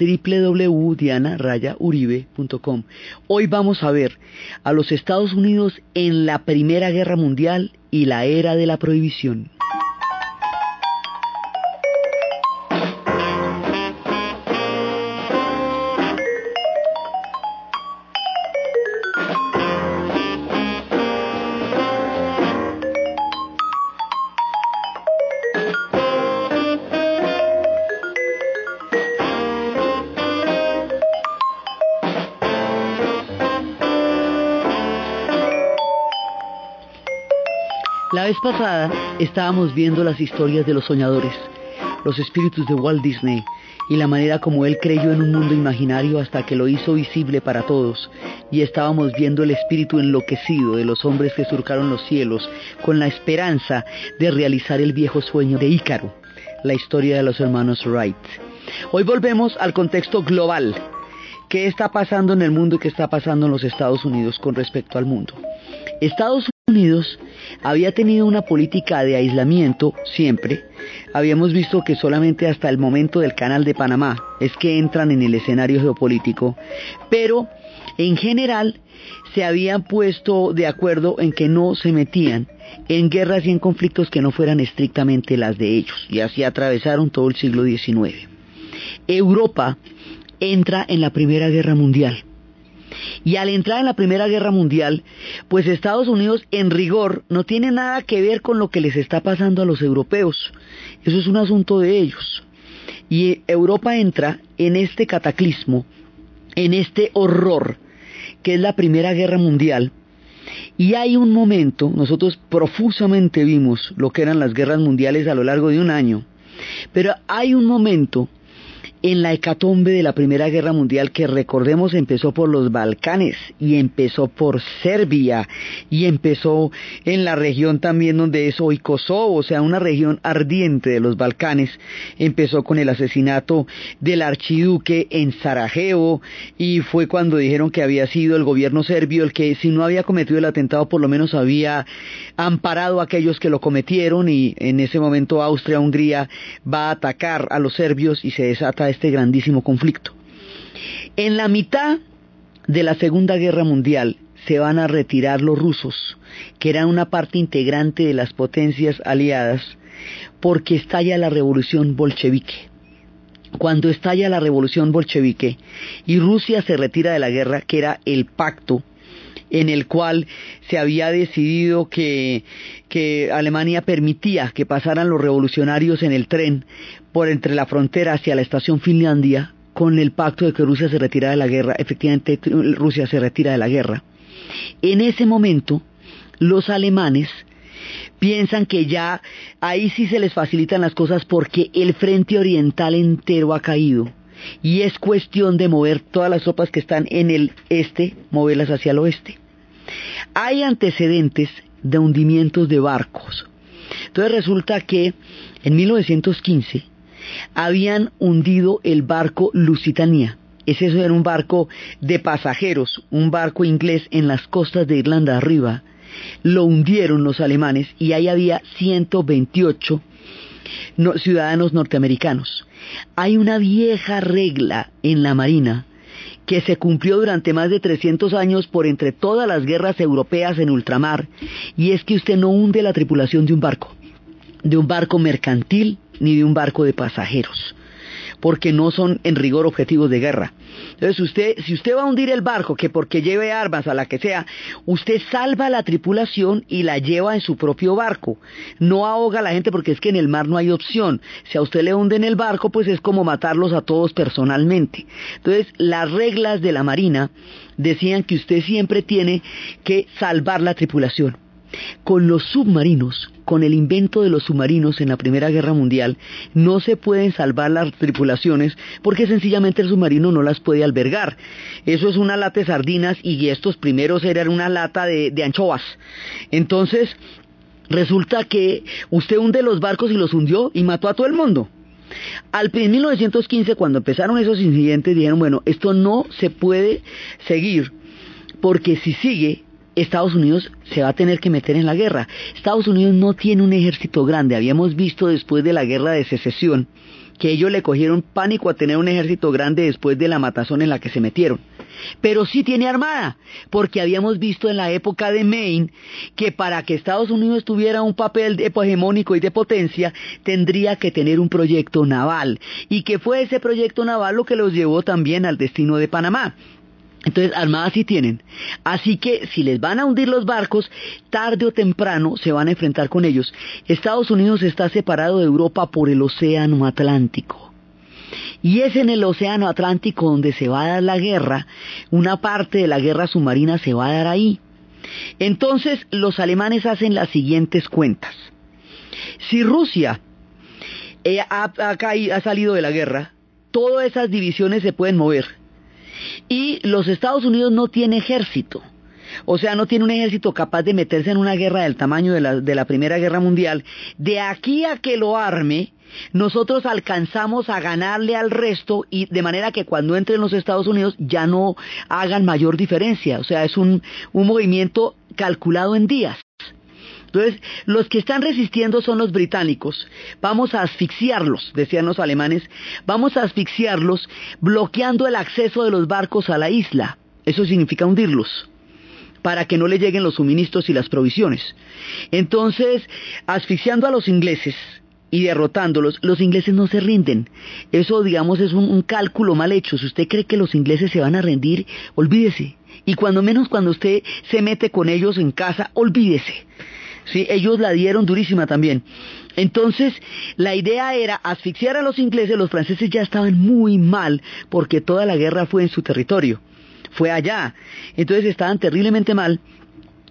www.diana-uribe.com. Hoy vamos a ver a los Estados Unidos en la Primera Guerra Mundial y la era de la prohibición. La vez pasada estábamos viendo las historias de los soñadores, los espíritus de Walt Disney y la manera como él creyó en un mundo imaginario hasta que lo hizo visible para todos, y estábamos viendo el espíritu enloquecido de los hombres que surcaron los cielos con la esperanza de realizar el viejo sueño de Ícaro, la historia de los hermanos Wright. Hoy volvemos al contexto global. ¿Qué está pasando en el mundo y qué está pasando en los Estados Unidos con respecto al mundo? Estados Unidos había tenido una política de aislamiento siempre. Habíamos visto que solamente hasta el momento del canal de Panamá es que entran en el escenario geopolítico, pero en general se habían puesto de acuerdo en que no se metían en guerras y en conflictos que no fueran estrictamente las de ellos, y así atravesaron todo el siglo XIX. Europa entra en la Primera Guerra Mundial. Y al entrar en la Primera Guerra Mundial, pues Estados Unidos en rigor no tiene nada que ver con lo que les está pasando a los europeos. Eso es un asunto de ellos. Y Europa entra en este cataclismo, en este horror, que es la Primera Guerra Mundial. Y hay un momento, nosotros profusamente vimos lo que eran las guerras mundiales a lo largo de un año, pero hay un momento en la hecatombe de la Primera Guerra Mundial que recordemos empezó por los Balcanes y empezó por Serbia y empezó en la región también donde es hoy Kosovo, o sea, una región ardiente de los Balcanes. Empezó con el asesinato del archiduque en Sarajevo y fue cuando dijeron que había sido el gobierno serbio el que si no había cometido el atentado por lo menos había amparado a aquellos que lo cometieron y en ese momento Austria-Hungría va a atacar a los serbios y se desata este grandísimo conflicto. En la mitad de la Segunda Guerra Mundial se van a retirar los rusos, que eran una parte integrante de las potencias aliadas, porque estalla la revolución bolchevique. Cuando estalla la revolución bolchevique y Rusia se retira de la guerra, que era el pacto en el cual se había decidido que, Alemania permitía que pasaran los revolucionarios en el tren por entre la frontera hacia la estación Finlandia con el pacto de que Rusia se retira de la guerra. Efectivamente, Rusia se retira de la guerra. En ese momento, los alemanes piensan que ya ahí sí se les facilitan las cosas porque el frente oriental entero ha caído y es cuestión de mover todas las tropas que están en el este, moverlas hacia el oeste. Hay antecedentes de hundimientos de barcos. Entonces resulta que en 1915 habían hundido el barco Lusitania. Ese era un barco de pasajeros, un barco inglés en las costas de Irlanda arriba. Lo hundieron los alemanes y ahí había 128 ciudadanos norteamericanos. Hay una vieja regla en la Marina que se cumplió durante más de 300 años por entre todas las guerras europeas en ultramar, y es que usted no hunde la tripulación de un barco, de un barco mercantil ni de un barco de pasajeros porque no son en rigor objetivos de guerra. Entonces, usted, si usted va a hundir el barco, que porque lleve armas a la que sea, usted salva la tripulación y la lleva en su propio barco. No ahoga a la gente porque es que en el mar no hay opción. Si a usted le hunden el barco, pues es como matarlos a todos personalmente. Entonces, las reglas de la Marina decían que usted siempre tiene que salvar la tripulación. Con los submarinos, con el invento de los submarinos en la Primera Guerra Mundial, no se pueden salvar las tripulaciones porque sencillamente el submarino no las puede albergar. Eso es una lata de sardinas y estos primeros eran una lata de, anchoas. Entonces, resulta que usted hunde los barcos y los hundió y mató a todo el mundo. Al, en 1915, cuando empezaron esos incidentes, dijeron, bueno, esto no se puede seguir, porque si sigue, Estados Unidos se va a tener que meter en la guerra. Estados Unidos no tiene un ejército grande. Habíamos visto después de la guerra de secesión que ellos le cogieron pánico a tener un ejército grande después de la matazón en la que se metieron. Pero sí tiene armada, porque habíamos visto en la época de Maine que para que Estados Unidos tuviera un papel hegemónico y de potencia, tendría que tener un proyecto naval, y que fue ese proyecto naval lo que los llevó también al destino de Panamá. Entonces, armadas sí tienen. Así que si les van a hundir los barcos, tarde o temprano se van a enfrentar con ellos. Estados Unidos está separado de Europa por el Océano Atlántico. Y es en el Océano Atlántico donde se va a dar la guerra. Una parte de la guerra submarina se va a dar ahí. Entonces, los alemanes hacen las siguientes cuentas. Si Rusia eh, ha, ha salido de la guerra, todas esas divisiones se pueden mover y los Estados Unidos no tiene ejército. O sea, no tiene un ejército capaz de meterse en una guerra del tamaño de la, de la Primera Guerra Mundial. De aquí a que lo arme, nosotros alcanzamos a ganarle al resto y de manera que cuando entren los Estados Unidos ya no hagan mayor diferencia. O sea, es un, un movimiento calculado en días. Entonces, los que están resistiendo son los británicos. Vamos a asfixiarlos, decían los alemanes, vamos a asfixiarlos bloqueando el acceso de los barcos a la isla. Eso significa hundirlos para que no le lleguen los suministros y las provisiones. Entonces, asfixiando a los ingleses y derrotándolos, los ingleses no se rinden. Eso, digamos, es un, un, cálculo mal hecho. Si usted cree que los ingleses se van a rendir, olvídese. Y cuando menos cuando usted se mete con ellos en casa, olvídese. ¿Sí? Ellos la dieron durísima también. Entonces, la idea era asfixiar a los ingleses, los franceses ya estaban muy mal porque toda la guerra fue en su territorio, fue allá. Entonces estaban terriblemente mal.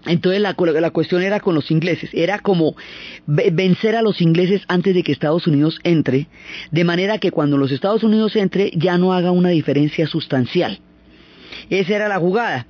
Entonces la, la, cuestión era con los ingleses, era como vencer a los ingleses antes de que Estados Unidos entre, de manera que cuando los Estados Unidos entre ya no haga una diferencia sustancial. Esa era la jugada.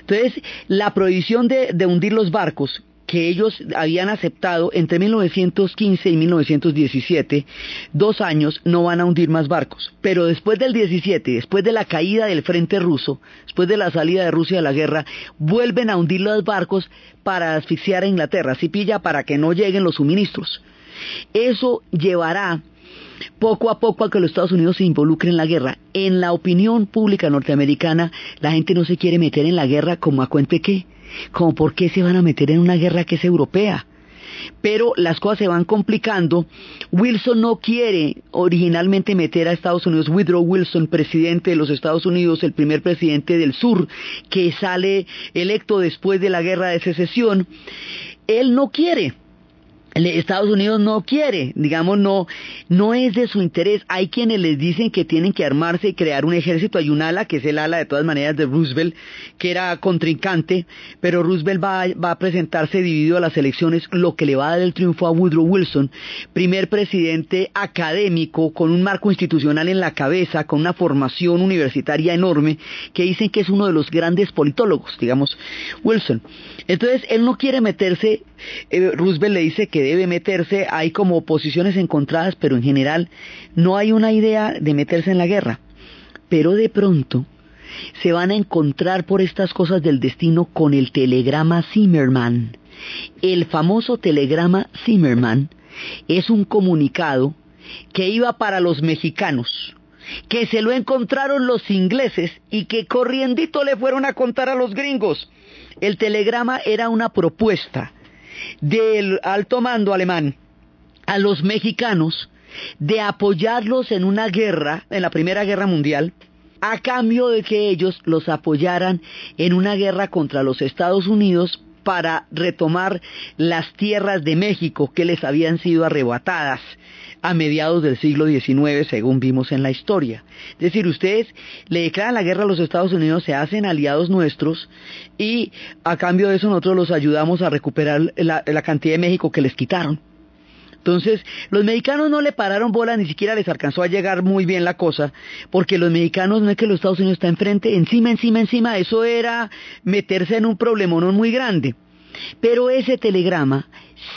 Entonces, la prohibición de, de hundir los barcos que ellos habían aceptado entre 1915 y 1917, dos años no van a hundir más barcos. Pero después del 17, después de la caída del frente ruso, después de la salida de Rusia de la guerra, vuelven a hundir los barcos para asfixiar a Inglaterra, si pilla para que no lleguen los suministros. Eso llevará poco a poco a que los Estados Unidos se involucren en la guerra. En la opinión pública norteamericana, la gente no se quiere meter en la guerra como a cuente qué como por qué se van a meter en una guerra que es europea. Pero las cosas se van complicando. Wilson no quiere originalmente meter a Estados Unidos. Woodrow Wilson, presidente de los Estados Unidos, el primer presidente del sur, que sale electo después de la guerra de secesión, él no quiere Estados Unidos no quiere, digamos, no, no es de su interés. Hay quienes les dicen que tienen que armarse y crear un ejército. Hay un ala, que es el ala de todas maneras de Roosevelt, que era contrincante, pero Roosevelt va, va a presentarse dividido a las elecciones, lo que le va a dar el triunfo a Woodrow Wilson, primer presidente académico, con un marco institucional en la cabeza, con una formación universitaria enorme, que dicen que es uno de los grandes politólogos, digamos, Wilson. Entonces, él no quiere meterse, eh, Roosevelt le dice que debe meterse, hay como posiciones encontradas, pero en general no hay una idea de meterse en la guerra. Pero de pronto se van a encontrar por estas cosas del destino con el telegrama Zimmerman. El famoso telegrama Zimmerman es un comunicado que iba para los mexicanos, que se lo encontraron los ingleses y que corriendito le fueron a contar a los gringos. El telegrama era una propuesta del alto mando alemán a los mexicanos de apoyarlos en una guerra, en la Primera Guerra Mundial, a cambio de que ellos los apoyaran en una guerra contra los Estados Unidos para retomar las tierras de México que les habían sido arrebatadas a mediados del siglo XIX, según vimos en la historia. Es decir, ustedes le declaran la guerra a los Estados Unidos, se hacen aliados nuestros y a cambio de eso nosotros los ayudamos a recuperar la, cantidad de México que les quitaron. Entonces, los mexicanos no le pararon bola, ni siquiera les alcanzó a llegar muy bien la cosa, porque los mexicanos no es que los Estados Unidos está enfrente, encima, encima, encima, eso era meterse en un problemón muy grande. Pero ese telegrama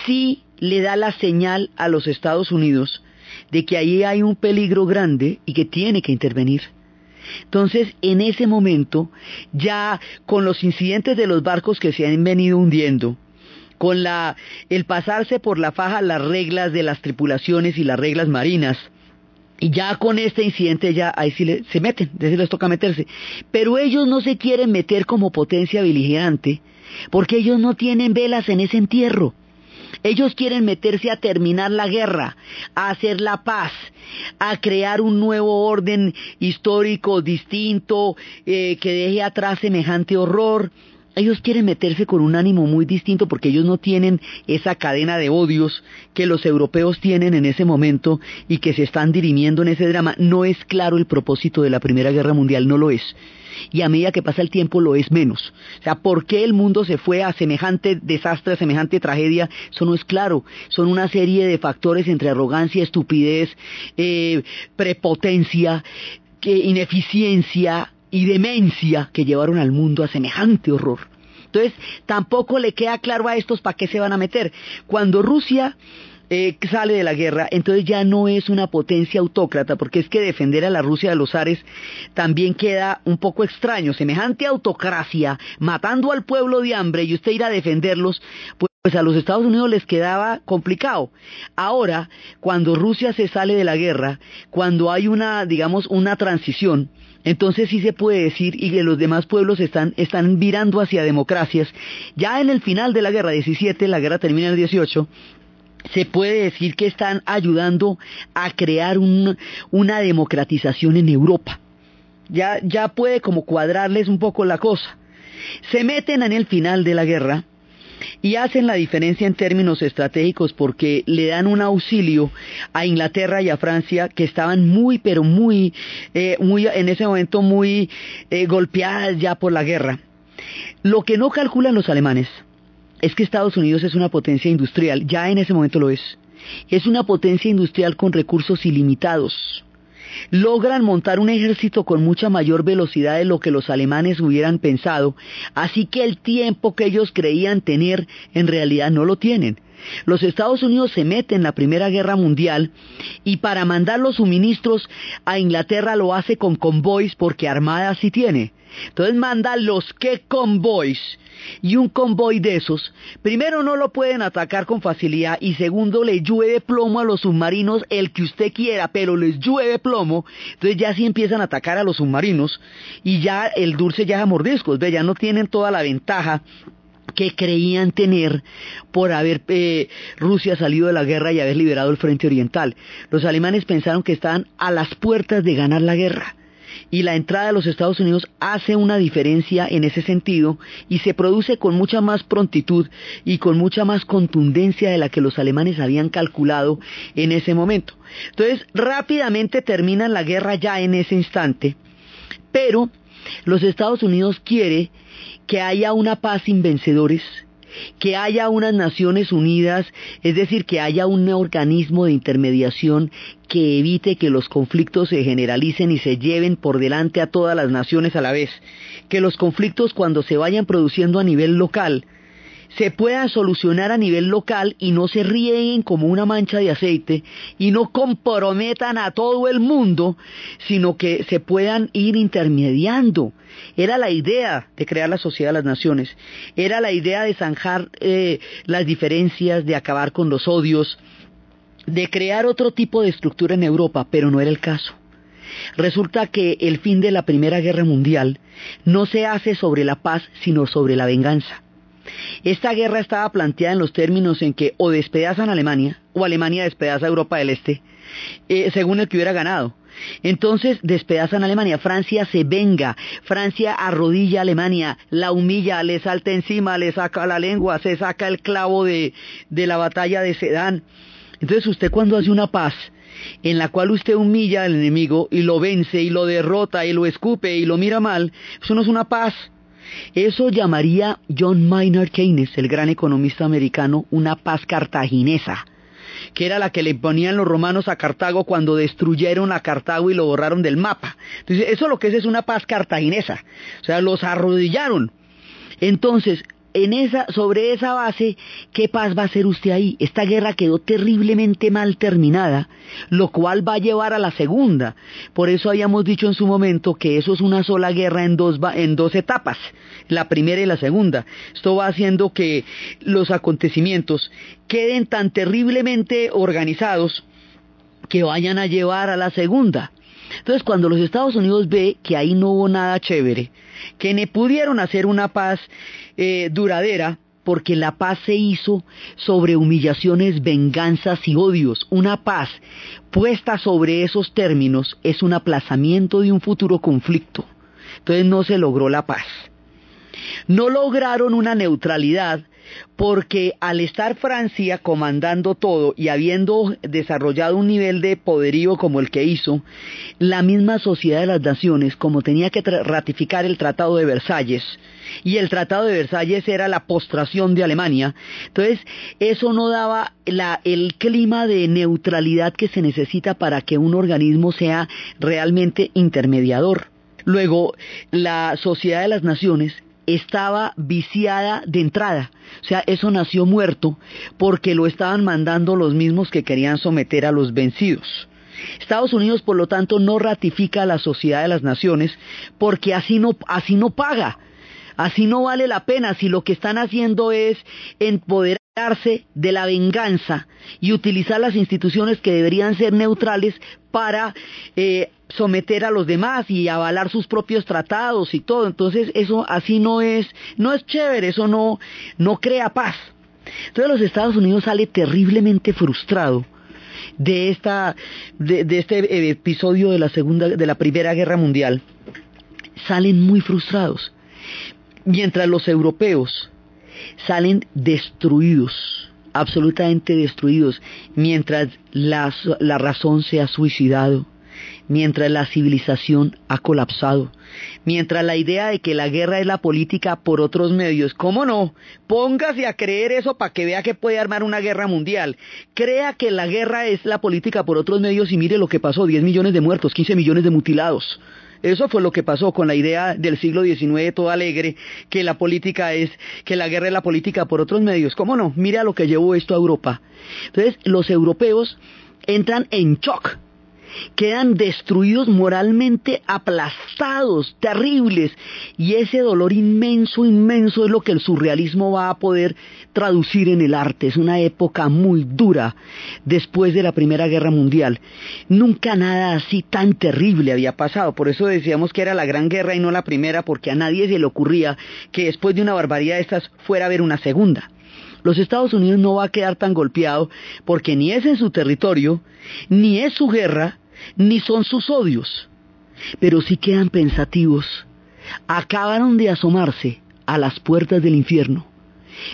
sí le da la señal a los Estados Unidos de que ahí hay un peligro grande y que tiene que intervenir. Entonces, en ese momento, ya con los incidentes de los barcos que se han venido hundiendo, con el pasarse por la faja las reglas de las tripulaciones y las reglas marinas. Y ya con este incidente ya ahí sí se meten, desde les toca meterse. Pero ellos no se quieren meter como potencia beligerante, porque ellos no tienen velas en ese entierro. Ellos quieren meterse a terminar la guerra, a hacer la paz, a crear un nuevo orden histórico distinto, eh, que deje atrás semejante horror, ellos quieren meterse con un ánimo muy distinto porque ellos no tienen esa cadena de odios que los europeos tienen en ese momento y que se están dirimiendo en ese drama. No es claro el propósito de la Primera Guerra Mundial, no lo es. Y a medida que pasa el tiempo lo es menos. O sea, ¿por qué el mundo se fue a semejante desastre, a semejante tragedia? Eso no es claro. Son una serie de factores entre arrogancia, estupidez, eh, prepotencia, que ineficiencia, y demencia que llevaron al mundo a semejante horror. Entonces, tampoco le queda claro a estos para qué se van a meter. Cuando Rusia eh, sale de la guerra, entonces ya no es una potencia autócrata, porque es que defender a la Rusia de los Ares también queda un poco extraño. Semejante autocracia, matando al pueblo de hambre y usted ir a defenderlos, pues pues a los Estados Unidos les quedaba complicado. Ahora, cuando Rusia se sale de la guerra, cuando hay una, digamos, una transición, entonces sí se puede decir, y que los demás pueblos están, están virando hacia democracias. Ya en el final de la guerra 17, la guerra termina en el 18, se puede decir que están ayudando a crear una democratización en Europa. Ya, ya puede como cuadrarles un poco la cosa. Se meten en el final de la guerra, y hacen la diferencia en términos estratégicos porque le dan un auxilio a Inglaterra y a Francia que estaban muy, pero muy, eh, muy en ese momento muy eh, golpeadas ya por la guerra. Lo que no calculan los alemanes es que Estados Unidos es una potencia industrial, ya en ese momento lo es. Es una potencia industrial con recursos ilimitados logran montar un ejército con mucha mayor velocidad de lo que los alemanes hubieran pensado, así que el tiempo que ellos creían tener en realidad no lo tienen. Los Estados Unidos se meten en la Primera Guerra Mundial y para mandar los suministros a Inglaterra lo hace con convoys porque Armada sí tiene. Entonces manda los que convoys y un convoy de esos, primero no lo pueden atacar con facilidad y segundo le llueve plomo a los submarinos el que usted quiera, pero les llueve plomo, entonces ya sí empiezan a atacar a los submarinos y ya el dulce ya a mordiscos, ya no tienen toda la ventaja que creían tener por haber eh, Rusia salido de la guerra y haber liberado el frente oriental. Los alemanes pensaron que estaban a las puertas de ganar la guerra y la entrada de los Estados Unidos hace una diferencia en ese sentido y se produce con mucha más prontitud y con mucha más contundencia de la que los alemanes habían calculado en ese momento. Entonces, rápidamente terminan la guerra ya en ese instante, pero los Estados Unidos quiere que haya una paz sin vencedores, que haya unas Naciones Unidas, es decir, que haya un organismo de intermediación que evite que los conflictos se generalicen y se lleven por delante a todas las naciones a la vez, que los conflictos cuando se vayan produciendo a nivel local se puedan solucionar a nivel local y no se rieguen como una mancha de aceite y no comprometan a todo el mundo, sino que se puedan ir intermediando. Era la idea de crear la sociedad de las naciones, era la idea de zanjar eh, las diferencias, de acabar con los odios, de crear otro tipo de estructura en Europa, pero no era el caso. Resulta que el fin de la Primera Guerra Mundial no se hace sobre la paz, sino sobre la venganza. Esta guerra estaba planteada en los términos en que o despedazan a Alemania o Alemania despedaza a Europa del Este, eh, según el que hubiera ganado. Entonces despedazan a Alemania, Francia se venga, Francia arrodilla a Alemania, la humilla, le salta encima, le saca la lengua, se saca el clavo de, de la batalla de Sedán. Entonces usted cuando hace una paz, en la cual usted humilla al enemigo y lo vence y lo derrota y lo escupe y lo mira mal, eso no es una paz. Eso llamaría John Maynard Keynes, el gran economista americano, una paz cartaginesa, que era la que le ponían los romanos a Cartago cuando destruyeron a Cartago y lo borraron del mapa. Entonces, eso lo que es es una paz cartaginesa. O sea, los arrodillaron. Entonces, en esa, sobre esa base, ¿qué paz va a hacer usted ahí? Esta guerra quedó terriblemente mal terminada, lo cual va a llevar a la segunda. Por eso habíamos dicho en su momento que eso es una sola guerra en dos, en dos etapas, la primera y la segunda. Esto va haciendo que los acontecimientos queden tan terriblemente organizados que vayan a llevar a la segunda. Entonces, cuando los Estados Unidos ve que ahí no hubo nada chévere, que no pudieron hacer una paz eh, duradera, porque la paz se hizo sobre humillaciones, venganzas y odios. Una paz puesta sobre esos términos es un aplazamiento de un futuro conflicto. Entonces no se logró la paz. No lograron una neutralidad porque al estar Francia comandando todo y habiendo desarrollado un nivel de poderío como el que hizo, la misma Sociedad de las Naciones, como tenía que ratificar el Tratado de Versalles, y el Tratado de Versalles era la postración de Alemania, entonces eso no daba el clima de neutralidad que se necesita para que un organismo sea realmente intermediador. Luego, la Sociedad de las Naciones estaba viciada de entrada. O sea, eso nació muerto porque lo estaban mandando los mismos que querían someter a los vencidos. Estados Unidos, por lo tanto, no ratifica la Sociedad de las Naciones porque así no, así no paga. Así no vale la pena si lo que están haciendo es empoderarse de la venganza y utilizar las instituciones que deberían ser neutrales para eh, someter a los demás y avalar sus propios tratados y todo. Entonces eso así no es, no es chévere, eso no, no crea paz. Entonces los Estados Unidos sale terriblemente frustrado de esta, de, este episodio de la segunda, de la primera guerra mundial. Salen muy frustrados. Mientras los europeos salen destruidos, absolutamente destruidos, mientras la razón se ha suicidado, mientras la civilización ha colapsado, mientras la idea de que la guerra es la política por otros medios, ¿cómo no? Póngase a creer eso para que vea que puede armar una guerra mundial. Crea que la guerra es la política por otros medios y mire lo que pasó, 10 millones de muertos, 15 millones de mutilados. Eso fue lo que pasó con la idea del siglo XIX todo alegre, que la política es, que la guerra es la política por otros medios. ¿Cómo no? Mira lo que llevó esto a Europa. Entonces, los europeos entran en shock quedan destruidos moralmente, aplastados, terribles, y ese dolor inmenso, inmenso es lo que el surrealismo va a poder traducir en el arte. Es una época muy dura después de la Primera Guerra Mundial. Nunca nada así tan terrible había pasado, por eso decíamos que era la Gran Guerra y no la Primera, porque a nadie se le ocurría que después de una barbaridad de estas fuera a haber una segunda los Estados Unidos no va a quedar tan golpeado porque ni es en su territorio, ni es su guerra, ni son sus odios, pero sí quedan pensativos. Acabaron de asomarse a las puertas del infierno.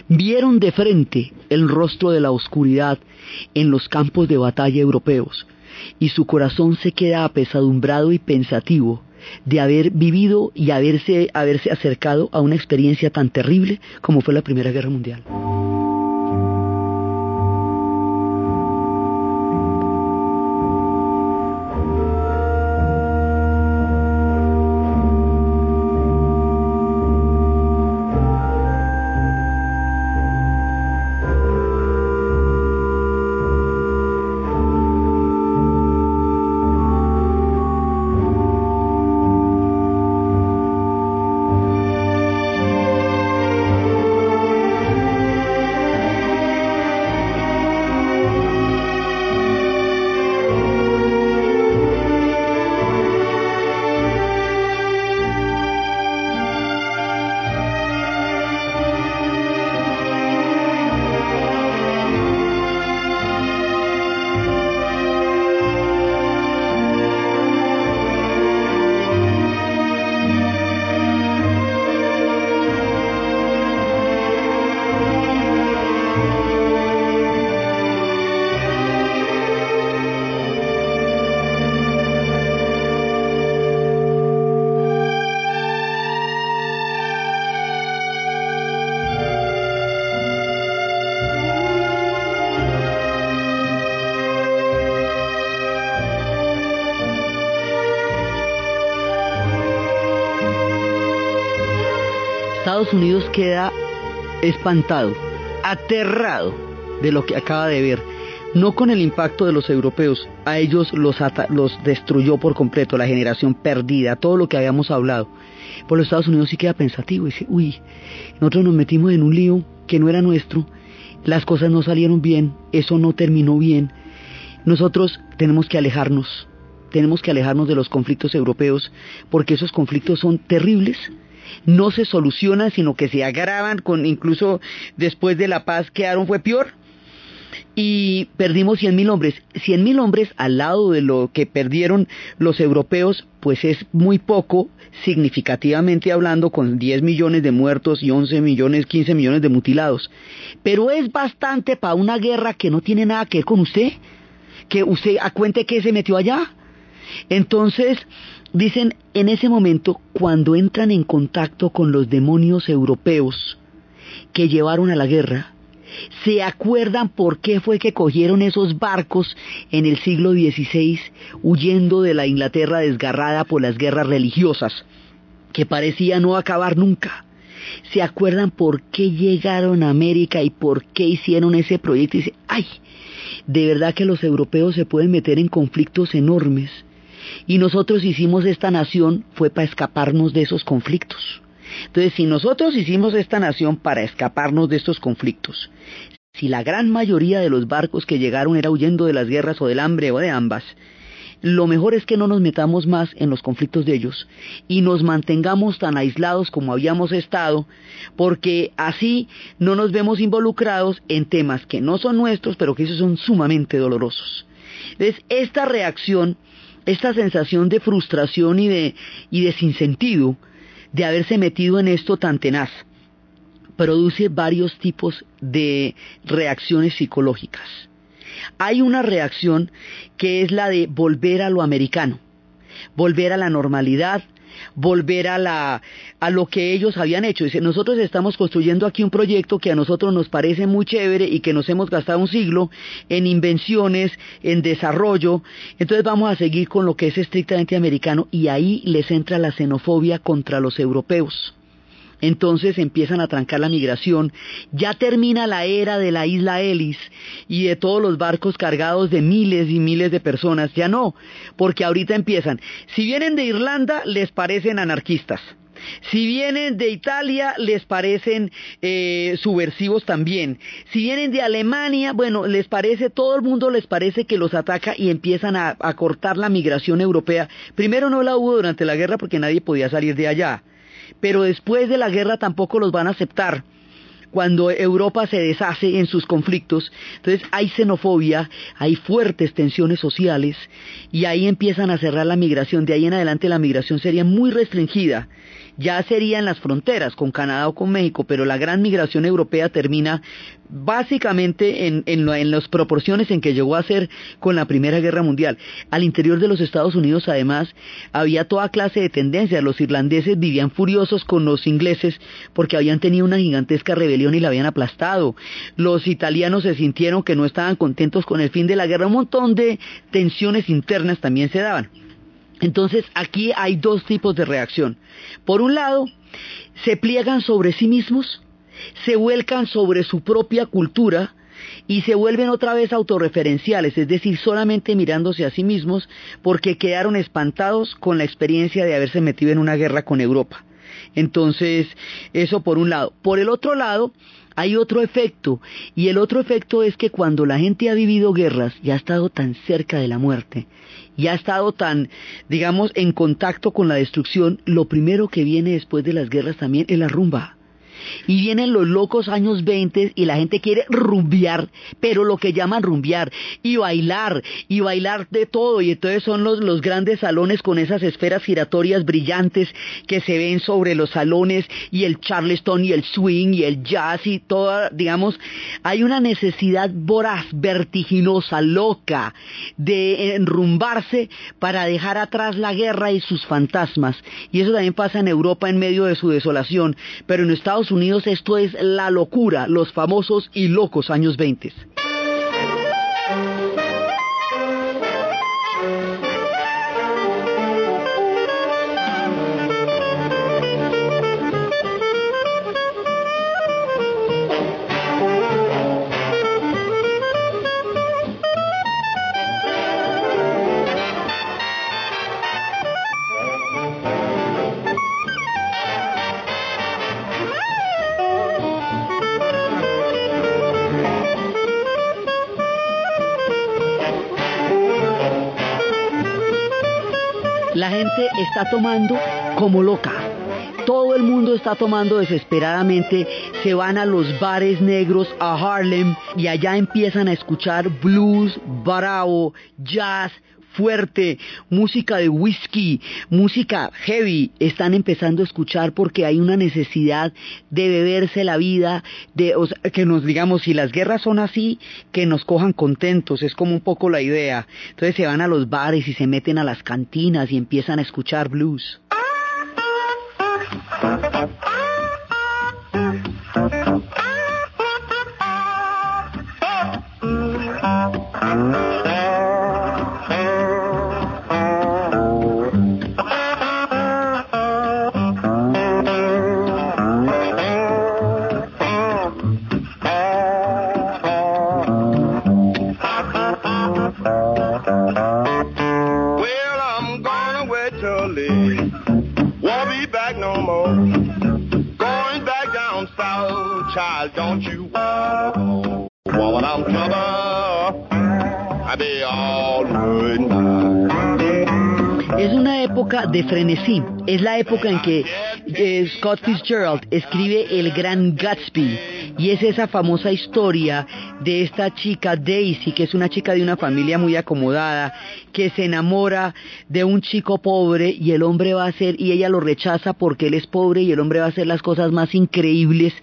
Vieron de frente el rostro de la oscuridad en los campos de batalla europeos, y su corazón se queda apesadumbrado y pensativo de haber vivido y haberse, haberse acercado a una experiencia tan terrible como fue la Primera Guerra Mundial. Estados Unidos queda espantado, aterrado de lo que acaba de ver. No con el impacto de los europeos, a ellos los, los destruyó por completo, la generación perdida, todo lo que habíamos hablado. Por los Estados Unidos sí queda pensativo dice, uy, nosotros nos metimos en un lío que no era nuestro, las cosas no salieron bien, eso no terminó bien. Nosotros tenemos que alejarnos, tenemos que alejarnos de los conflictos europeos porque esos conflictos son terribles, no se solucionan sino que se agravan con incluso después de la paz quedaron fue peor y perdimos 100 mil hombres. 100 mil hombres al lado de lo que perdieron los europeos, pues es muy poco, significativamente hablando, con 10 millones de muertos y 11 millones, 15 millones de mutilados. Pero es bastante para una guerra que no tiene nada que ver con usted, que usted cuente que se metió allá. Entonces, dicen, en ese momento, cuando entran en contacto con los demonios europeos que llevaron a la guerra, ¿Se acuerdan por qué fue que cogieron esos barcos en el siglo XVI huyendo de la Inglaterra desgarrada por las guerras religiosas, que parecía no acabar nunca? ¿Se acuerdan por qué llegaron a América y por qué hicieron ese proyecto? Y dice, ay, de verdad que los europeos se pueden meter en conflictos enormes. Y nosotros hicimos esta nación fue para escaparnos de esos conflictos. Entonces, si nosotros hicimos esta nación para escaparnos de estos conflictos, si la gran mayoría de los barcos que llegaron era huyendo de las guerras o del hambre o de ambas, lo mejor es que no nos metamos más en los conflictos de ellos y nos mantengamos tan aislados como habíamos estado, porque así no nos vemos involucrados en temas que no son nuestros, pero que esos son sumamente dolorosos. Entonces, esta reacción, esta sensación de frustración y de, y de de haberse metido en esto tan tenaz. Produce varios tipos de reacciones psicológicas. Hay una reacción que es la de volver a lo americano, volver a la normalidad, volver a, la, a lo que ellos habían hecho. Dice, nosotros estamos construyendo aquí un proyecto que a nosotros nos parece muy chévere y que nos hemos gastado un siglo en invenciones, en desarrollo, entonces vamos a seguir con lo que es estrictamente americano y ahí les entra la xenofobia contra los europeos entonces empiezan a trancar la migración, ya termina la era de la isla Ellis y de todos los barcos cargados de miles y miles de personas, ya no, porque ahorita empiezan, si vienen de Irlanda les parecen anarquistas, si vienen de Italia, les parecen eh, subversivos también. Si vienen de Alemania, bueno, les parece, todo el mundo les parece que los ataca y empiezan a cortar la migración europea. Primero no la hubo durante la guerra porque nadie podía salir de allá pero después de la guerra tampoco los van a aceptar cuando Europa se deshace en sus conflictos. Entonces hay xenofobia, hay fuertes tensiones sociales y ahí empiezan a cerrar la migración. De ahí en adelante la migración sería muy restringida ya sería en las fronteras con Canadá o con México, pero la gran migración europea termina básicamente en, las proporciones en que llegó a ser con la Primera Guerra Mundial. Al interior de los Estados Unidos, además, había toda clase de tendencias. Los irlandeses vivían furiosos con los ingleses porque habían tenido una gigantesca rebelión y la habían aplastado. Los italianos se sintieron que no estaban contentos con el fin de la guerra. Un montón de tensiones internas también se daban. Entonces aquí hay dos tipos de reacción. Por un lado, se pliegan sobre sí mismos, se vuelcan sobre su propia cultura y se vuelven otra vez autorreferenciales, es decir, solamente mirándose a sí mismos porque quedaron espantados con la experiencia de haberse metido en una guerra con Europa. Entonces, eso por un lado. Por el otro lado, hay otro efecto, y el otro efecto es que cuando la gente ha vivido guerras y ha estado tan cerca de la muerte, y ha estado tan, digamos, en contacto con la destrucción, lo primero que viene después de las guerras también es la rumba. Y vienen los locos años 20 y la gente quiere rumbear, pero lo que llaman rumbear, y bailar, y bailar de todo. Y entonces son los, los grandes salones con esas esferas giratorias brillantes que se ven sobre los salones, y el charleston, y el swing, y el jazz, y toda, digamos, hay una necesidad voraz, vertiginosa, loca, de enrumbarse para dejar atrás la guerra y sus fantasmas. Y eso también pasa en Europa en medio de su desolación, pero en Estados Unidos esto es la locura, los famosos y locos años 20. Está tomando como loca. Todo el mundo está tomando desesperadamente, se van a los bares negros a Harlem y allá empiezan a escuchar blues, bravo, jazz, fuerte, música de whisky, música heavy, están empezando a escuchar porque hay una necesidad de beberse la vida, de que nos digamos, si las guerras son así, que nos cojan contentos, es como un poco la idea. Entonces se van a los bares y se meten a las cantinas y empiezan a escuchar blues. De frenesí, es la época en que eh, Scott Fitzgerald escribe El Gran Gatsby. Y es esa famosa historia de esta chica Daisy, que es una chica de una familia muy acomodada, que se enamora de un chico pobre y el hombre va a hacer, y ella lo rechaza porque él es pobre y el hombre va a hacer las cosas más increíbles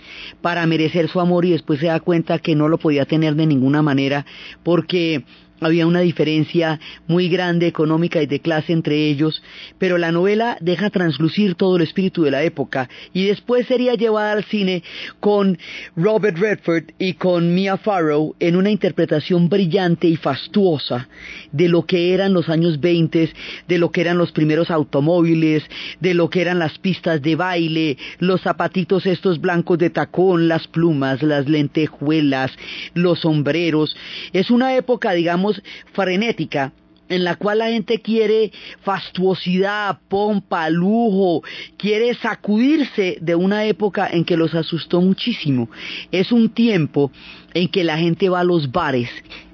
para merecer su amor y después se da cuenta que no lo podía tener de ninguna manera porque había una diferencia muy grande económica y de clase entre ellos, pero la novela deja translucir todo el espíritu de la época y después sería llevada al cine con Robert Redford y con Mia Farrow en una interpretación brillante y fastuosa de lo que eran los años 20, de lo que eran los primeros automóviles, de lo que eran las pistas de baile, los zapatitos estos blancos de tacón, las plumas, las lentejuelas, los sombreros. Es una época, digamos, frenética en la cual la gente quiere fastuosidad, pompa, lujo, quiere sacudirse de una época en que los asustó muchísimo. Es un tiempo en que la gente va a los bares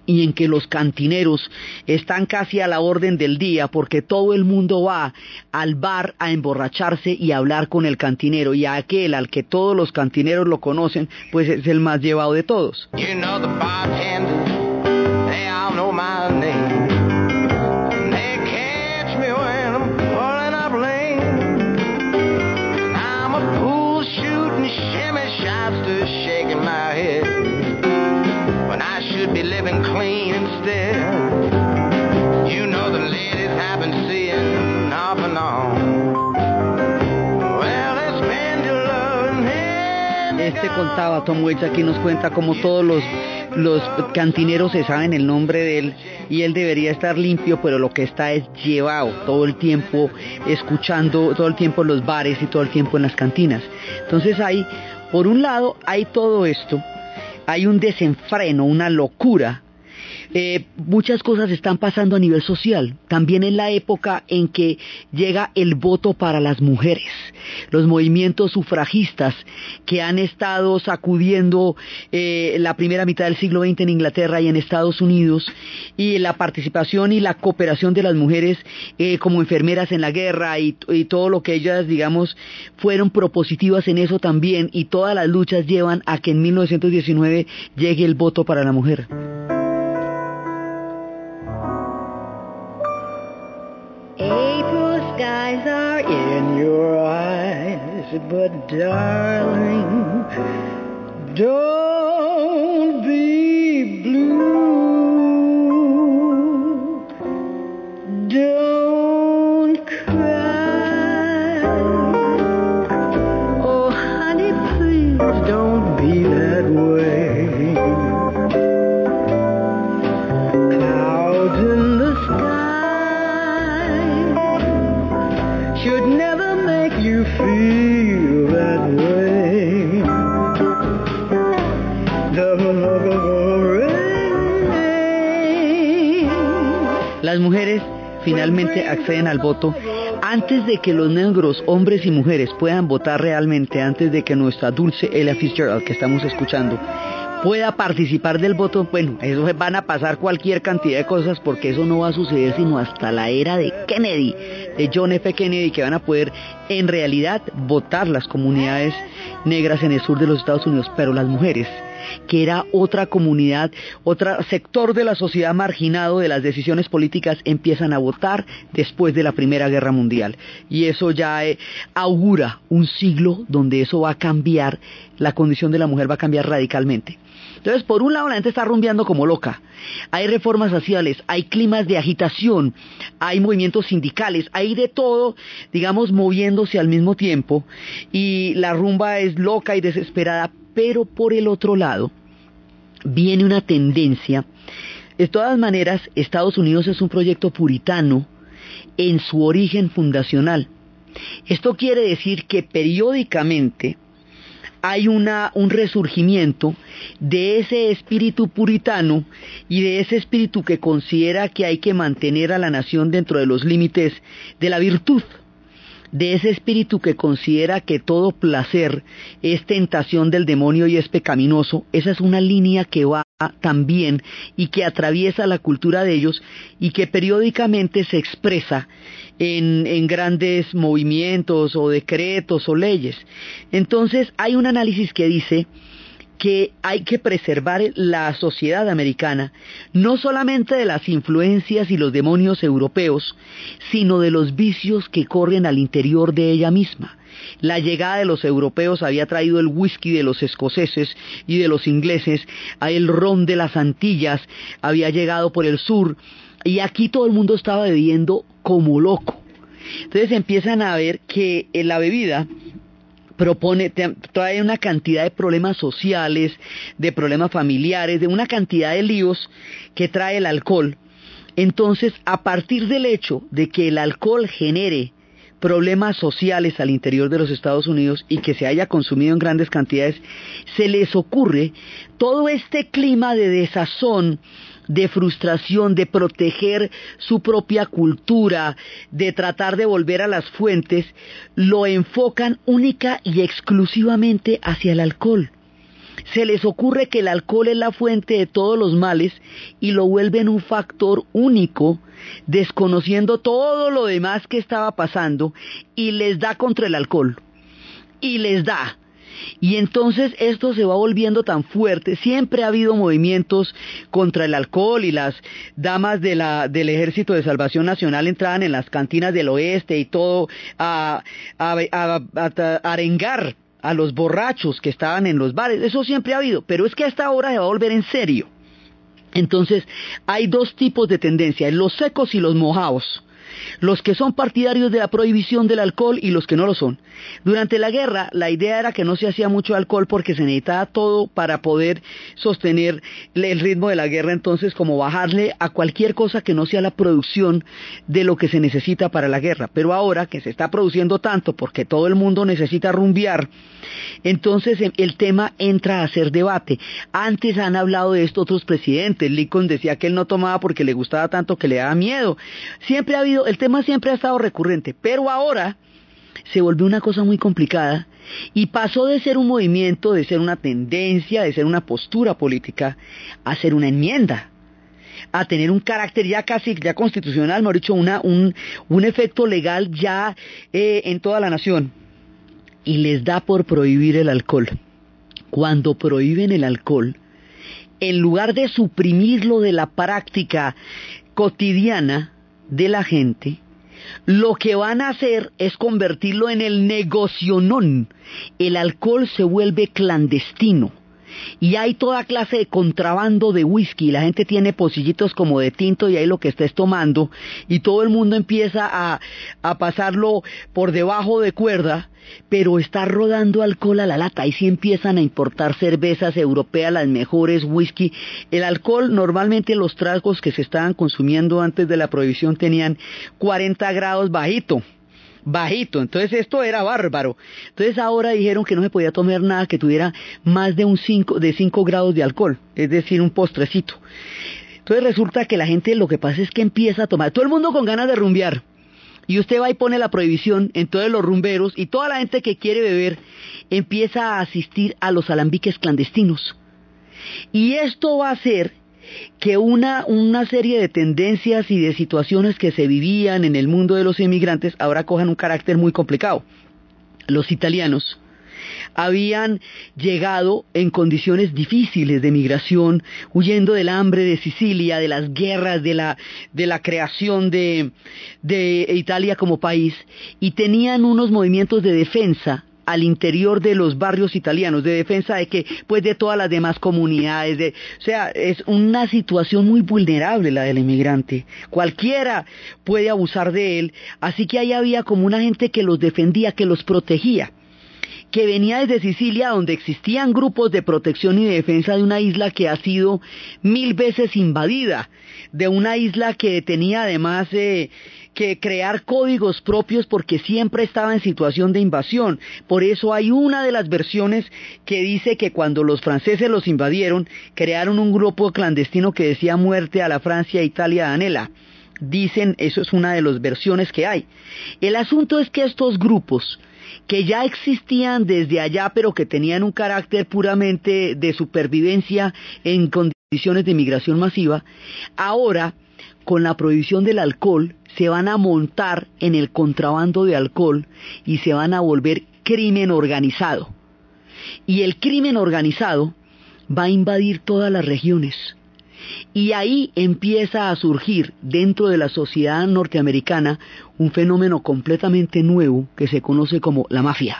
y en que los cantineros están casi a la orden del día porque todo el mundo va al bar a emborracharse y a hablar con el cantinero y aquel al que todos los cantineros lo conocen pues es el más llevado de todos. Contaba Tom Waits aquí nos cuenta como todos los los cantineros se saben el nombre de él y él debería estar limpio, pero lo que está es llevado todo el tiempo escuchando, todo el tiempo en los bares y todo el tiempo en las cantinas. Entonces hay, por un lado, hay todo esto, hay un desenfreno, una locura eh, muchas cosas están pasando a nivel social, también en la época en que llega el voto para las mujeres, los movimientos sufragistas que han estado sacudiendo eh, la primera mitad del siglo XX en Inglaterra y en Estados Unidos, y la participación y la cooperación de las mujeres eh, como enfermeras en la guerra y, y todo lo que ellas, digamos, fueron propositivas en eso también, y todas las luchas llevan a que en 1919 llegue el voto para la mujer. Skies are in your eyes, but darling, don't mujeres finalmente acceden al voto antes de que los negros, hombres y mujeres, puedan votar realmente, antes de que nuestra dulce Ella Fitzgerald, que estamos escuchando, pueda participar del voto, bueno, eso van a pasar cualquier cantidad de cosas porque eso no va a suceder sino hasta la era de Kennedy, de John F. Kennedy, que van a poder en realidad votar las comunidades negras en el sur de los Estados Unidos, pero las mujeres que era otra comunidad, otro sector de la sociedad marginado de las decisiones políticas, empiezan a votar después de la Primera Guerra Mundial. Y eso ya eh, augura un siglo donde eso va a cambiar, la condición de la mujer va a cambiar radicalmente. Entonces, por un lado, la gente está rumbeando como loca. Hay reformas sociales, hay climas de agitación, hay movimientos sindicales, hay de todo, digamos, moviéndose al mismo tiempo. Y la rumba es loca y desesperada, pero por el otro lado viene una tendencia. De todas maneras, Estados Unidos es un proyecto puritano en su origen fundacional. Esto quiere decir que periódicamente hay un resurgimiento de ese espíritu puritano y de ese espíritu que considera que hay que mantener a la nación dentro de los límites de la virtud de ese espíritu que considera que todo placer es tentación del demonio y es pecaminoso, esa es una línea que va también y que atraviesa la cultura de ellos y que periódicamente se expresa en, en, grandes movimientos o decretos o leyes. Entonces hay un análisis que dice que hay que preservar la sociedad americana, no solamente de las influencias y los demonios europeos, sino de los vicios que corren al interior de ella misma. La llegada de los europeos había traído el whisky de los escoceses y de los ingleses, el ron de las Antillas había llegado por el sur, y aquí todo el mundo estaba bebiendo como loco. Entonces empiezan a ver que la bebida propone, trae una cantidad de problemas sociales, de problemas familiares, de una cantidad de líos que trae el alcohol. Entonces, a partir del hecho de que el alcohol genere problemas sociales al interior de los Estados Unidos y que se haya consumido en grandes cantidades, se les ocurre todo este clima de desazón, de frustración, de proteger su propia cultura, de tratar de volver a las fuentes, lo enfocan única y exclusivamente hacia el alcohol. Se les ocurre que el alcohol es la fuente de todos los males y lo vuelven un factor único, desconociendo todo lo demás que estaba pasando y les da contra el alcohol. Y les da y entonces esto se va volviendo tan fuerte. Siempre ha habido movimientos contra el alcohol y las damas del Ejército de Salvación Nacional entraban en las cantinas del oeste y todo a, a, a, arengar a los borrachos que estaban en los bares. Eso siempre ha habido, pero es que a esta hora se va a volver en serio. Entonces, hay dos tipos de tendencia, los secos y los mojados los que son partidarios de la prohibición del alcohol y los que no lo son. Durante la guerra, la idea era que no se hacía mucho alcohol porque se necesitaba todo para poder sostener el ritmo de la guerra, entonces como bajarle a cualquier cosa que no sea la producción de lo que se necesita para la guerra. Pero ahora que se está produciendo tanto porque todo el mundo necesita rumbear, entonces el tema entra a ser debate. Antes han hablado de esto otros presidentes. Lincoln decía que él no tomaba porque le gustaba tanto que le daba miedo. Siempre ha habido, el tema siempre ha estado recurrente, pero ahora se volvió una cosa muy complicada y pasó de ser un movimiento, de ser una tendencia, de ser una postura política, a ser una enmienda a tener un carácter ya casi ya constitucional, mejor dicho, una, un, un efecto legal ya eh, en toda la nación. Y les da por prohibir el alcohol. Cuando prohíben el alcohol, en lugar de suprimirlo de la práctica cotidiana, de la gente, lo que van a hacer es convertirlo en el negocionón. El alcohol se vuelve clandestino. Y hay toda clase de contrabando de whisky. La gente tiene pocillitos como de tinto y ahí lo que estés tomando. Y todo el mundo empieza a, a pasarlo por debajo de cuerda pero está rodando alcohol a la lata. y si empiezan a importar cervezas europeas, las mejores, whisky. El alcohol, normalmente los tragos que se estaban consumiendo antes de la prohibición tenían 40 grados bajito bajito. Entonces esto era bárbaro. Entonces ahora dijeron que no se podía tomar nada que tuviera más de un 5 de 5 grados de alcohol, es decir, un postrecito. Entonces resulta que la gente lo que pasa es que empieza a tomar, todo el mundo con ganas de rumbear y usted va y pone la prohibición en todos los rumberos y toda la gente que quiere beber empieza a asistir a los alambiques clandestinos. Y esto va a hacer que una, una serie de tendencias y de situaciones que se vivían en el mundo de los inmigrantes ahora cojan un carácter muy complicado. Los italianos habían llegado en condiciones difíciles de migración, huyendo del hambre de Sicilia, de las guerras, de la, de la creación de, de Italia como país, y tenían unos movimientos de defensa al interior de los barrios italianos, de defensa de que, pues de todas las demás comunidades, de, o sea, es una situación muy vulnerable la del inmigrante. Cualquiera puede abusar de él, así que ahí había como una gente que los defendía, que los protegía que venía desde Sicilia, donde existían grupos de protección y defensa de una isla que ha sido mil veces invadida, de una isla que tenía además eh, que crear códigos propios porque siempre estaba en situación de invasión. Por eso hay una de las versiones que dice que cuando los franceses los invadieron, crearon un grupo clandestino que decía muerte a la Francia Italia de Anela dicen, eso es una de las versiones que hay. El asunto es que estos grupos que ya existían desde allá, pero que tenían un carácter puramente de supervivencia en condiciones de migración masiva, ahora, con la prohibición del alcohol, se van a montar en el contrabando de alcohol y se van a volver crimen organizado. Y el crimen organizado va a invadir todas las regiones y ahí empieza a surgir dentro de la sociedad norteamericana un fenómeno completamente nuevo que se conoce como la mafia.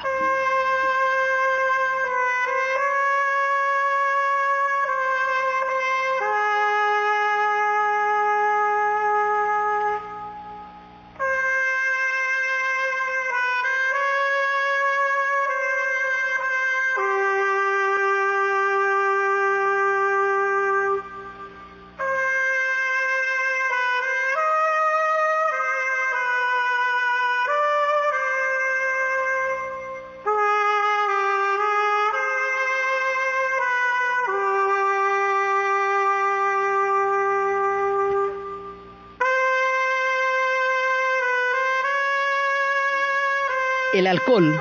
El alcohol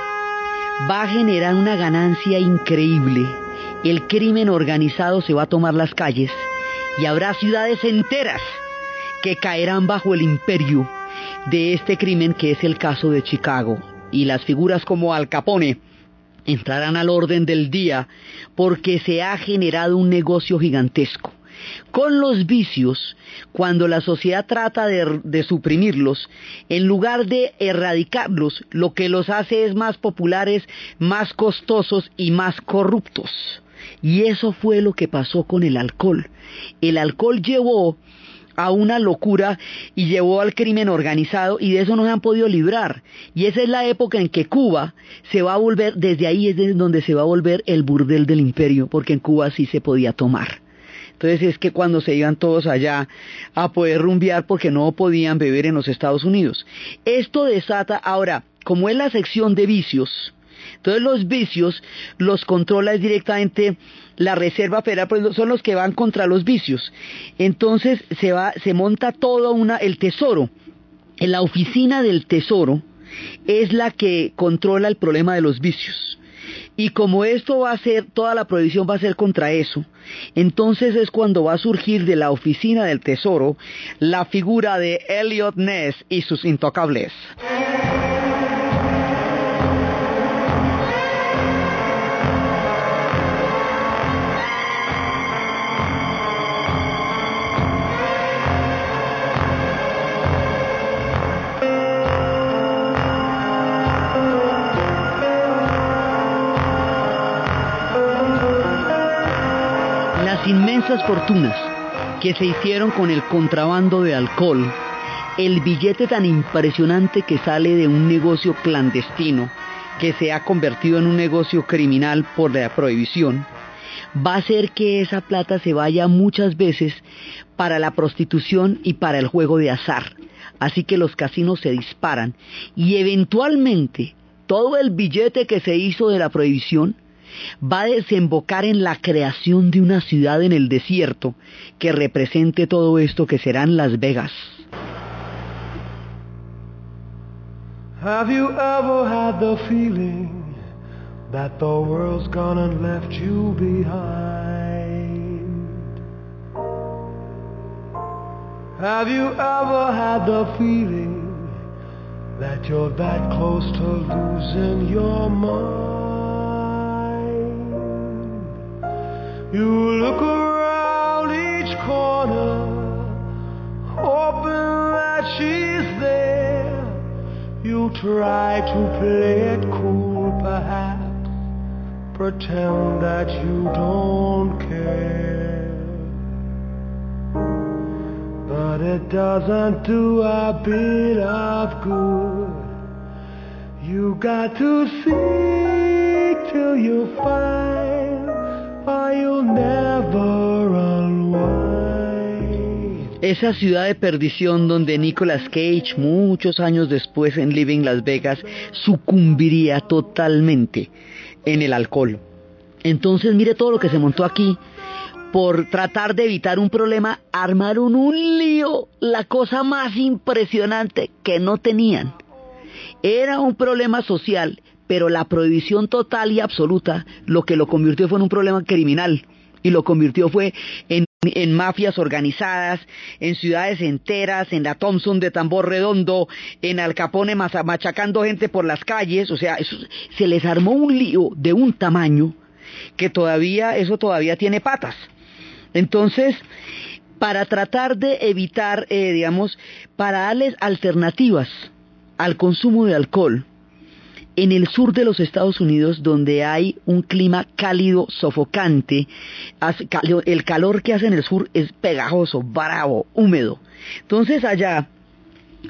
va a generar una ganancia increíble. El crimen organizado se va a tomar las calles y habrá ciudades enteras que caerán bajo el imperio de este crimen que es el caso de Chicago. Y las figuras como Al Capone entrarán al orden del día porque se ha generado un negocio gigantesco. Con los vicios, cuando la sociedad trata de, suprimirlos, en lugar de erradicarlos, lo que los hace es más populares, más costosos y más corruptos. Y eso fue lo que pasó con el alcohol. El alcohol llevó a una locura y llevó al crimen organizado y de eso no se han podido librar. Y esa es la época en que Cuba se va a volver, desde ahí es desde donde se va a volver el burdel del imperio, porque en Cuba sí se podía tomar. Entonces es que cuando se iban todos allá a poder rumbear porque no podían beber en los Estados Unidos. Esto desata, ahora, como es la sección de vicios, entonces los vicios los controla directamente la Reserva Federal, pues son los que van contra los vicios. Entonces se va, se monta todo una, el tesoro. En la oficina del tesoro es la que controla el problema de los vicios. Y como esto va a ser, toda la prohibición va a ser contra eso, entonces es cuando va a surgir de la oficina del tesoro la figura de Elliot Ness y sus intocables. Inmensas fortunas que se hicieron con el contrabando de alcohol, el billete tan impresionante que sale de un negocio clandestino, que se ha convertido en un negocio criminal por la prohibición, va a hacer que esa plata se vaya muchas veces para la prostitución y para el juego de azar. Así que los casinos se disparan y eventualmente todo el billete que se hizo de la prohibición va a desembocar en la creación de una ciudad en el desierto que represente todo esto que serán Las Vegas. Have you ever had the feeling that the world's gone and left you behind? Have you ever had the feeling that you're that close to losing your mind? You look around each corner, hoping that she's there. You try to play it cool, perhaps, pretend that you don't care. But it doesn't do a bit of good. You got to seek till you find, Esa ciudad de perdición donde Nicolas Cage, muchos años después en Living Las Vegas, sucumbiría totalmente en el alcohol. Entonces mire todo lo que se montó aquí por tratar de evitar un problema, armaron un lío, la cosa más impresionante que no tenían. Era un problema social, pero la prohibición total y absoluta lo que lo convirtió fue en un problema criminal y lo convirtió fue en, en mafias organizadas, en ciudades enteras, en la Thompson de Tambor Redondo, en Al Capone machacando gente por las calles, o sea, eso, se les armó un lío de un tamaño que todavía, eso todavía tiene patas. Entonces, para tratar de evitar, eh, digamos, para darles alternativas al consumo de alcohol, en el sur de los Estados Unidos, donde hay un clima cálido, sofocante, el calor que hace en el sur es pegajoso, bravo, húmedo. Entonces allá,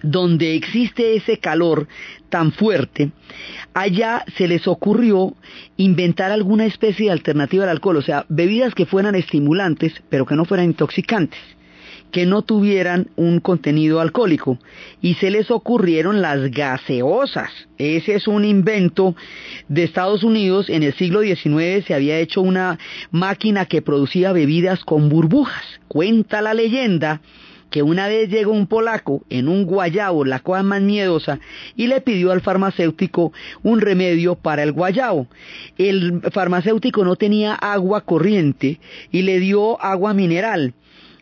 donde existe ese calor tan fuerte, allá se les ocurrió inventar alguna especie de alternativa al alcohol, o sea, bebidas que fueran estimulantes, pero que no fueran intoxicantes, que no tuvieran un contenido alcohólico. Y se les ocurrieron las gaseosas. Ese es un invento de Estados Unidos. En el siglo XIX se había hecho una máquina que producía bebidas con burbujas. Cuenta la leyenda que una vez llegó un polaco en un guayabo, la cosa más miedosa, y le pidió al farmacéutico un remedio para el guayabo. El farmacéutico no tenía agua corriente y le dio agua mineral.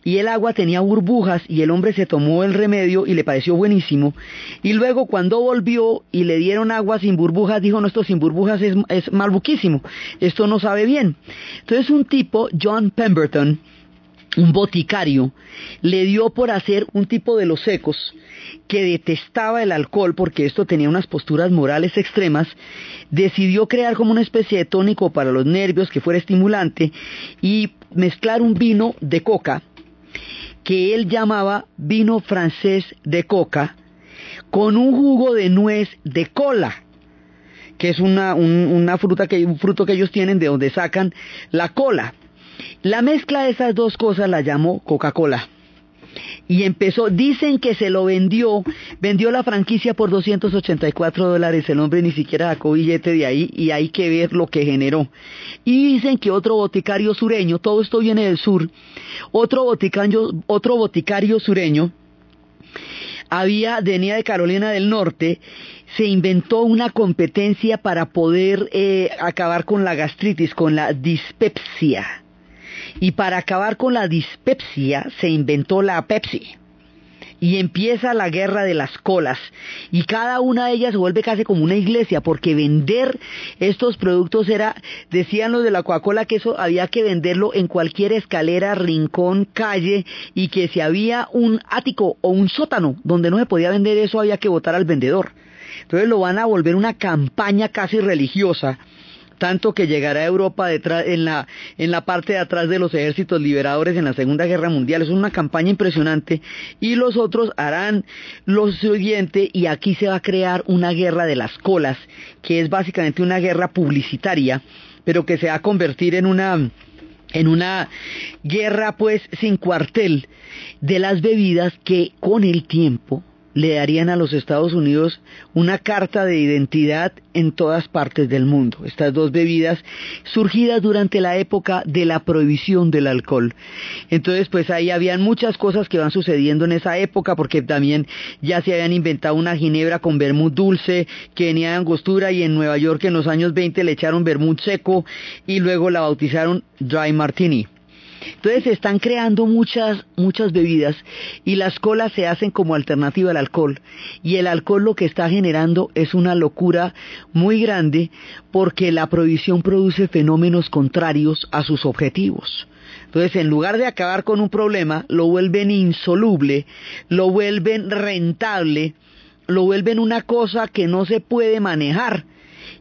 Y el agua tenía burbujas y el hombre se tomó el remedio y le pareció buenísimo. Y luego cuando volvió y le dieron agua sin burbujas, dijo, no, esto sin burbujas es, es malbuquísimo, esto no sabe bien. Entonces un tipo, John Pemberton, un boticario, le dio por hacer un tipo de los secos que detestaba el alcohol porque esto tenía unas posturas morales extremas, decidió crear como una especie de tónico para los nervios que fuera estimulante y mezclar un vino de coca que él llamaba vino francés de coca con un jugo de nuez de cola que es una, una fruta que, un fruto que ellos tienen de donde sacan la cola. La mezcla de esas dos cosas la llamó Coca-Cola. Y empezó, dicen que se lo vendió, vendió la franquicia por 284 dólares, el hombre ni siquiera sacó billete de ahí y hay que ver lo que generó. Y dicen que otro boticario sureño, todo esto viene del sur, otro boticario, otro boticario sureño, había, venía de Carolina del Norte, se inventó una competencia para poder eh, acabar con la gastritis, con la dispepsia y para acabar con la dispepsia se inventó la Pepsi. Y empieza la guerra de las colas. Y cada una de ellas se vuelve casi como una iglesia, porque vender estos productos era, decían los de la Coca-Cola que eso había que venderlo en cualquier escalera, rincón, calle, y que si había un ático o un sótano donde no se podía vender eso había que votar al vendedor. Entonces lo van a volver una campaña casi religiosa tanto que llegará a Europa detrás, en, la, en la parte de atrás de los ejércitos liberadores en la Segunda Guerra Mundial. Es una campaña impresionante y los otros harán lo siguiente y aquí se va a crear una guerra de las colas, que es básicamente una guerra publicitaria, pero que se va a convertir en una en una guerra pues sin cuartel de las bebidas que con el tiempo le darían a los Estados Unidos una carta de identidad en todas partes del mundo. Estas dos bebidas surgidas durante la época de la prohibición del alcohol. Entonces, pues ahí habían muchas cosas que van sucediendo en esa época porque también ya se habían inventado una ginebra con vermut dulce que venía de angostura y en Nueva York en los años 20 le echaron vermut seco y luego la bautizaron dry martini. Entonces se están creando muchas, muchas bebidas y las colas se hacen como alternativa al alcohol. Y el alcohol lo que está generando es una locura muy grande porque la prohibición produce fenómenos contrarios a sus objetivos. Entonces, en lugar de acabar con un problema, lo vuelven insoluble, lo vuelven rentable, lo vuelven una cosa que no se puede manejar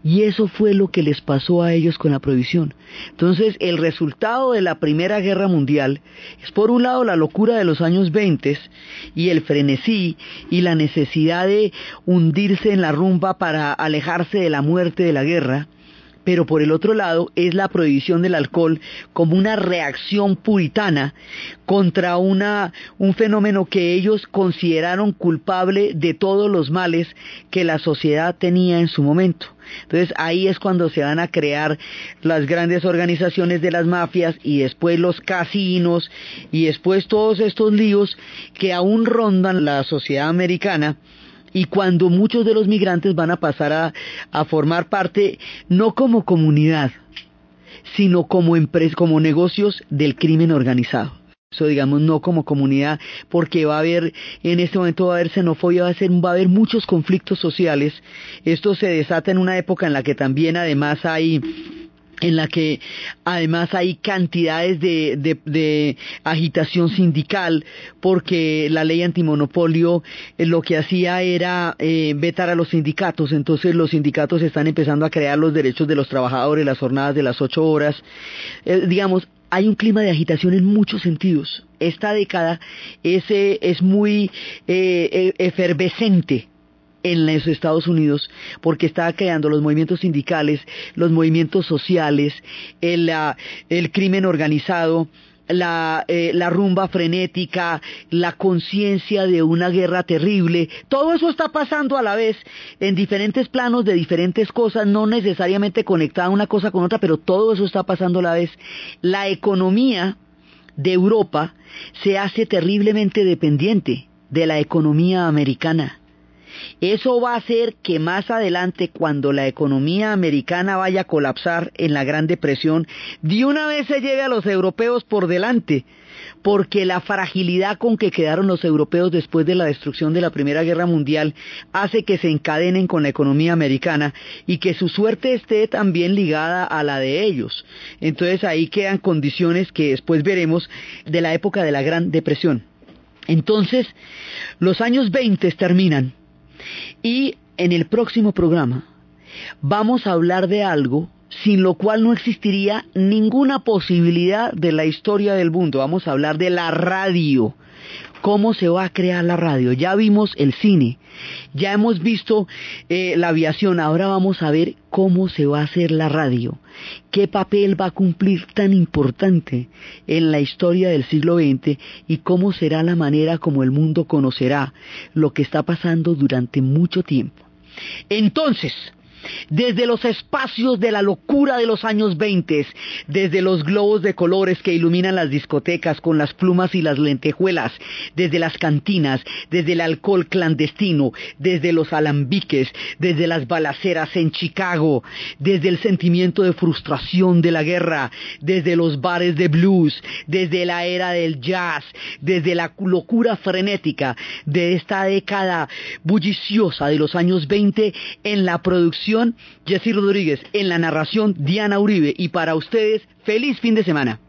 y eso fue lo que les pasó a ellos con la prohibición. Entonces, el resultado de la Primera Guerra Mundial es, por un lado, la locura de los años 20 y el frenesí y la necesidad de hundirse en la rumba para alejarse de la muerte de la guerra, pero por el otro lado es la prohibición del alcohol como una reacción puritana contra un fenómeno que ellos consideraron culpable de todos los males que la sociedad tenía en su momento. Entonces ahí es cuando se van a crear las grandes organizaciones de las mafias y después los casinos y después todos estos líos que aún rondan la sociedad americana y cuando muchos de los migrantes van a pasar a, formar parte no como comunidad, sino como, como negocios del crimen organizado. Eso digamos no como comunidad, porque va a haber, en este momento va a haber xenofobia, va a, ser, va a haber muchos conflictos sociales. Esto se desata en una época en la que también además hay en la que además hay cantidades de, agitación sindical porque la ley antimonopolio eh, lo que hacía era eh, vetar a los sindicatos entonces los sindicatos están empezando a crear los derechos de los trabajadores las jornadas de las ocho horas eh, digamos hay un clima de agitación en muchos sentidos. Esta década es, es muy efervescente en los Estados Unidos porque estaba creando los movimientos sindicales, los movimientos sociales, el crimen organizado, la, eh, la, rumba frenética, la conciencia de una guerra terrible, todo eso está pasando a la vez en diferentes planos de diferentes cosas, no necesariamente conectada una cosa con otra, pero todo eso está pasando a la vez. La economía de Europa se hace terriblemente dependiente de la economía americana. Eso va a hacer que más adelante, cuando la economía americana vaya a colapsar en la Gran Depresión, de una vez se lleve a los europeos por delante, porque la fragilidad con que quedaron los europeos después de la destrucción de la Primera Guerra Mundial hace que se encadenen con la economía americana y que su suerte esté también ligada a la de ellos. Entonces ahí quedan condiciones que después veremos de la época de la Gran Depresión. Entonces, los años 20 terminan y en el próximo programa vamos a hablar de algo sin lo cual no existiría ninguna posibilidad de la historia del mundo. Vamos a hablar de la radio cómo se va a crear la radio. Ya vimos el cine, ya hemos visto eh, la aviación, ahora vamos a ver cómo se va a hacer la radio, qué papel va a cumplir tan importante en la historia del siglo XX y cómo será la manera como el mundo conocerá lo que está pasando durante mucho tiempo. Entonces, desde los espacios de la locura de los años 20, desde los globos de colores que iluminan las discotecas con las plumas y las lentejuelas, desde las cantinas, desde el alcohol clandestino, desde los alambiques, desde las balaceras en Chicago, desde el sentimiento de frustración de la guerra, desde los bares de blues, desde la era del jazz, desde la locura frenética de esta década bulliciosa de los años 20 en la producción Jessy Rodríguez, en la narración Diana Uribe y para ustedes, feliz fin de semana.